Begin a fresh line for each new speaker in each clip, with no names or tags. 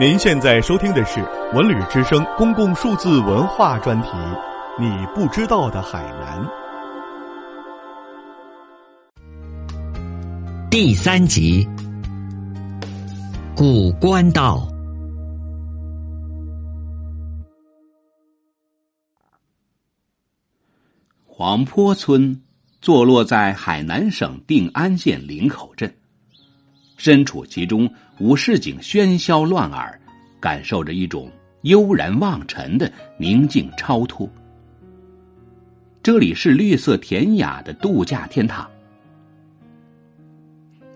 您现在收听的是文旅之声公共数字文化专题《你不知道的海南》
第三集《古关道》。
黄坡村坐落在海南省定安县林口镇。身处其中，无市井喧嚣乱耳，感受着一种悠然忘尘的宁静超脱。这里是绿色田雅的度假天堂。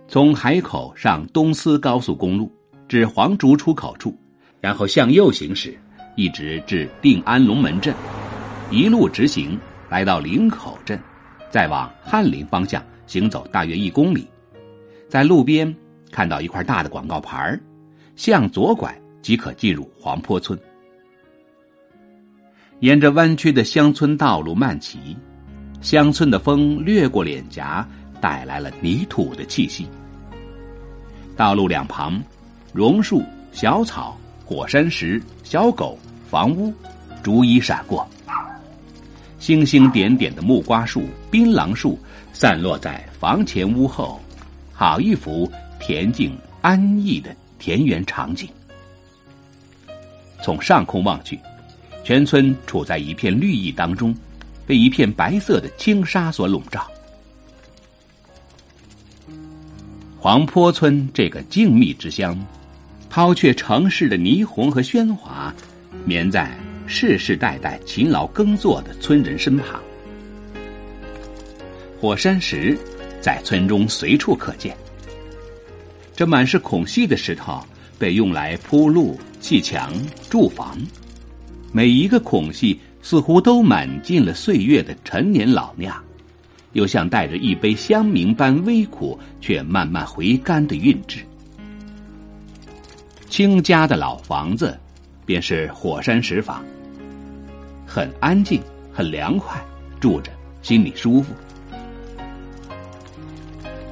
从海口上东丝高速公路至黄竹出口处，然后向右行驶，一直至定安龙门镇，一路直行来到林口镇，再往翰林方向行走大约一公里，在路边。看到一块大的广告牌向左拐即可进入黄坡村。沿着弯曲的乡村道路漫骑，乡村的风掠过脸颊，带来了泥土的气息。道路两旁，榕树、小草、火山石、小狗、房屋，逐一闪过。星星点点的木瓜树、槟榔树散落在房前屋后，好一幅。恬静安逸的田园场景。从上空望去，全村处在一片绿意当中，被一片白色的轻纱所笼罩。黄坡村这个静谧之乡，抛却城市的霓虹和喧哗，眠在世世代代勤劳耕作的村人身旁。火山石在村中随处可见。这满是孔隙的石头被用来铺路、砌墙、筑房，每一个孔隙似乎都满尽了岁月的陈年老酿，又像带着一杯香茗般微苦却慢慢回甘的韵致。清家的老房子，便是火山石房，很安静，很凉快，住着心里舒服。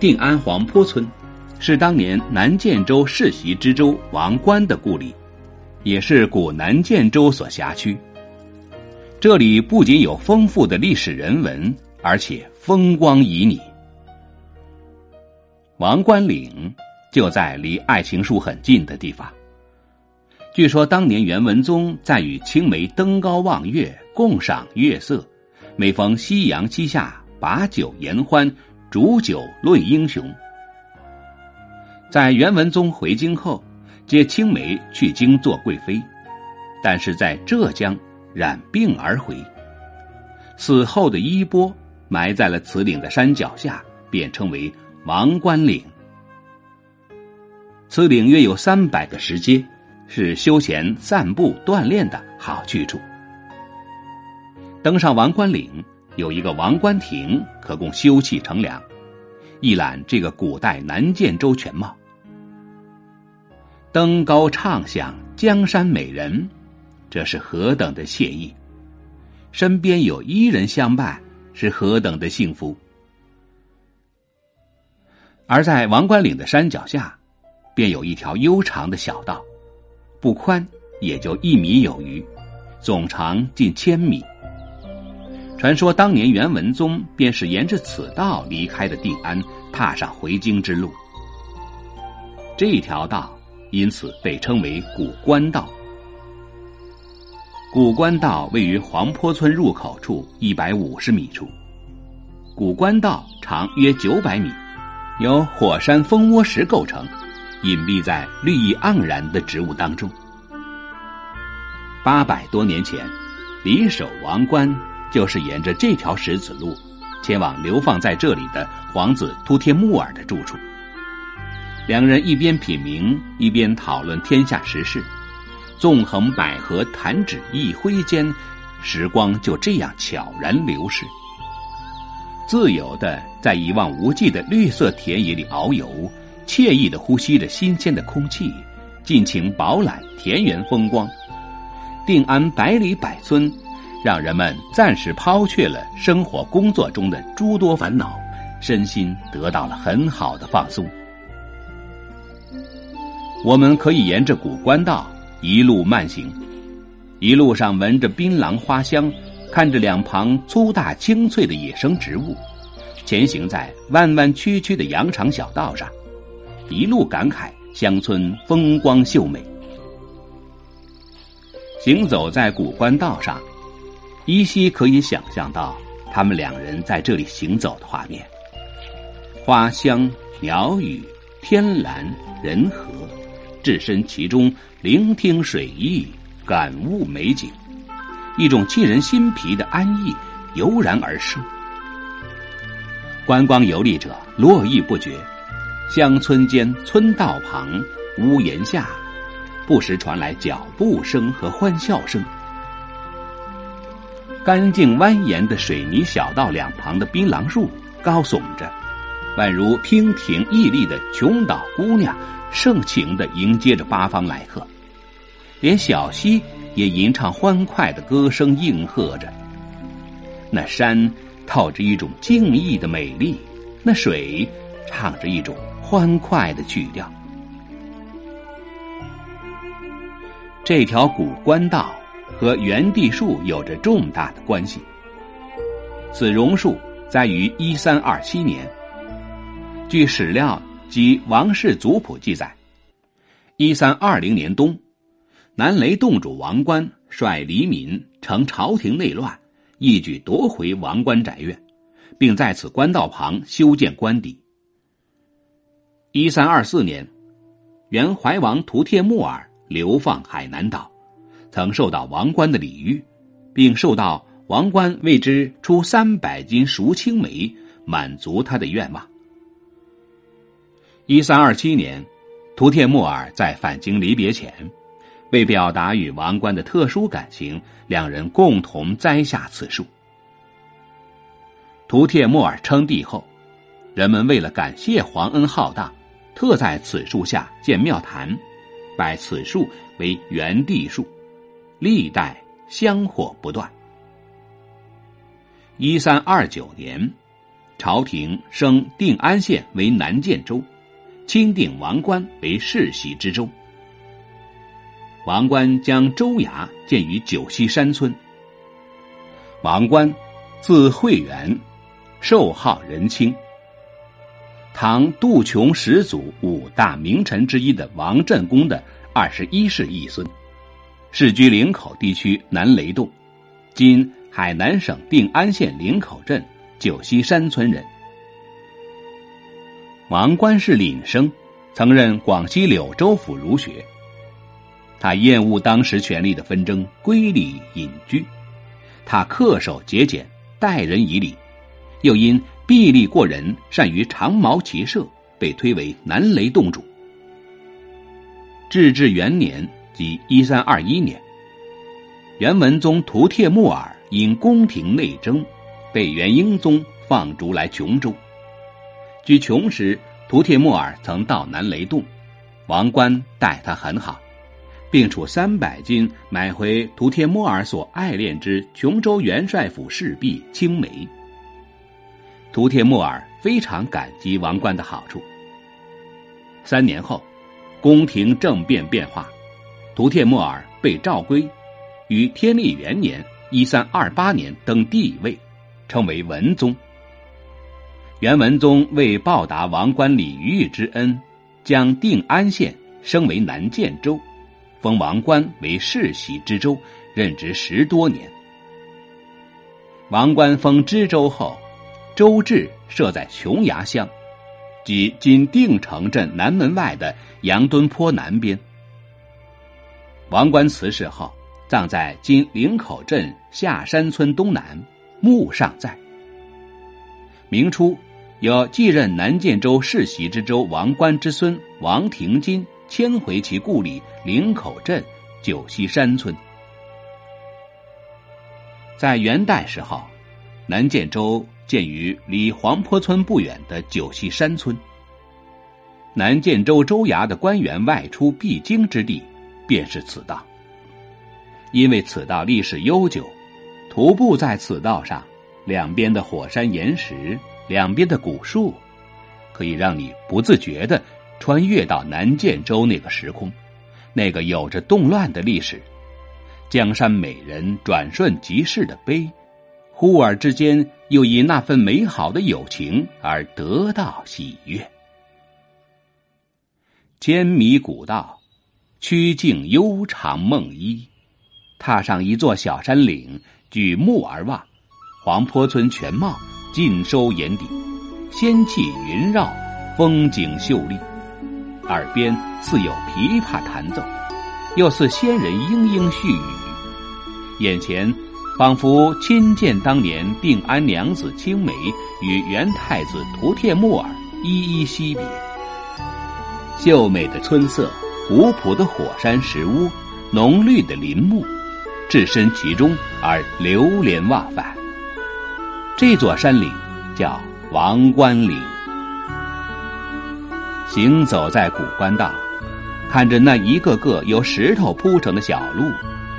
定安黄坡村。是当年南建州世袭知州王冠的故里，也是古南建州所辖区。这里不仅有丰富的历史人文，而且风光旖旎。王冠岭就在离爱情树很近的地方。据说当年袁文宗在与青梅登高望月，共赏月色，每逢夕阳西下，把酒言欢，煮酒论英雄。在元文宗回京后，接青梅去京做贵妃，但是在浙江染病而回。死后的衣钵埋在了此岭的山脚下，便称为王官岭。此岭约有三百个石阶，是休闲散步锻炼的好去处。登上王官岭，有一个王官亭，可供休憩乘凉，一览这个古代南建州全貌。登高畅享江山美人，这是何等的惬意！身边有伊人相伴，是何等的幸福！而在王冠岭的山脚下，便有一条悠长的小道，不宽也就一米有余，总长近千米。传说当年元文宗便是沿着此道离开的定安，踏上回京之路。这条道。因此被称为古关道。古关道位于黄坡村入口处一百五十米处。古关道长约九百米，由火山蜂窝石构成，隐蔽在绿意盎然的植物当中。八百多年前，李守王冠就是沿着这条石子路，前往流放在这里的皇子突帖木儿的住处。两人一边品茗，一边讨论天下时事，纵横捭阖，弹指一挥间，时光就这样悄然流逝。自由的在一望无际的绿色田野里遨游，惬意的呼吸着新鲜的空气，尽情饱览田园风光。定安百里百村，让人们暂时抛却了生活工作中的诸多烦恼，身心得到了很好的放松。我们可以沿着古关道一路慢行，一路上闻着槟榔花香，看着两旁粗大青翠的野生植物，前行在弯弯曲曲的羊肠小道上，一路感慨乡村风光秀美。行走在古关道上，依稀可以想象到他们两人在这里行走的画面：花香、鸟语、天蓝、人和。置身其中，聆听水意，感悟美景，一种沁人心脾的安逸油然而生。观光游历者络绎不绝，乡村间、村道旁、屋檐下，不时传来脚步声和欢笑声。干净蜿蜒的水泥小道两旁的槟榔树高耸着，宛如娉婷屹立的琼岛姑娘。盛情的迎接着八方来客，连小溪也吟唱欢快的歌声应和着。那山透着一种静谧的美丽，那水唱着一种欢快的曲调。这条古官道和元地树有着重大的关系。此榕树栽于一三二七年，据史料。及王氏族谱记载，一三二零年冬，南雷洞主王冠率黎民乘朝廷内乱，一举夺回王冠宅院，并在此官道旁修建官邸。一三二四年，原怀王图帖木儿流放海南岛，曾受到王冠的礼遇，并受到王冠为之出三百斤熟青梅，满足他的愿望。一三二七年，图帖木儿在返京离别前，为表达与王冠的特殊感情，两人共同栽下此树。图帖木儿称帝后，人们为了感谢皇恩浩荡，特在此树下建庙坛，拜此树为元帝树，历代香火不断。一三二九年，朝廷升定安县为南建州。钦定王冠为世袭之州，王冠将州衙建于九溪山村。王冠，字惠元，寿号仁清。唐杜琼始祖五大名臣之一的王振公的二十一世裔孙，世居岭口地区南雷洞，今海南省定安县岭口镇九溪山村人。王冠是廪生，曾任广西柳州府儒学。他厌恶当时权力的纷争，归里隐居。他恪守节俭，待人以礼，又因臂力过人，善于长矛骑射，被推为南雷洞主。至治元年，即一三二一年，元文宗图帖木儿因宫廷内争，被元英宗放逐来琼州。据穷时，图帖木儿曾到南雷洞，王冠待他很好，并处三百金买回图帖木儿所爱恋之琼州元帅府侍婢青梅。图帖木儿非常感激王冠的好处。三年后，宫廷政变变化，图帖木儿被召归，于天历元年（一三二八年）登帝位，称为文宗。元文宗为报答王冠李玉之恩，将定安县升为南建州，封王冠为世袭知州，任职十多年。王冠封知州后，州治设在琼崖乡，即今定城镇南门外的杨墩坡南边。王冠辞世后，葬在今岭口镇下山村东南，墓尚在。明初。有继任南建州世袭之州王冠之孙王廷金迁回其故里岭口镇九溪山村。在元代时候，南建州建于离黄坡村不远的九溪山村。南建州州衙的官员外出必经之地，便是此道。因为此道历史悠久，徒步在此道上，两边的火山岩石。两边的古树，可以让你不自觉的穿越到南建州那个时空，那个有着动乱的历史，江山美人转瞬即逝的悲，忽而之间又以那份美好的友情而得到喜悦。千米古道，曲径悠长梦依，踏上一座小山岭，举目而望，黄坡村全貌尽收眼底，仙气云绕，风景秀丽。耳边似有琵琶弹奏，又似仙人嘤嘤絮语，眼前仿佛亲见当年定安娘子青梅与元太子图帖木儿依依惜别。秀美的春色，古朴的火山石屋，浓绿的林木，置身其中而流连忘返。这座山岭叫王关岭。行走在古关道，看着那一个个由石头铺成的小路，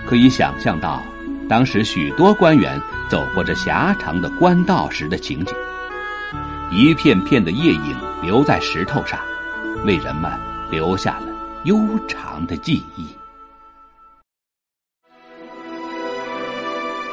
可以想象到当时许多官员走过这狭长的官道时的情景。一片片的夜影留在石头上，为人们留下了悠长的记忆。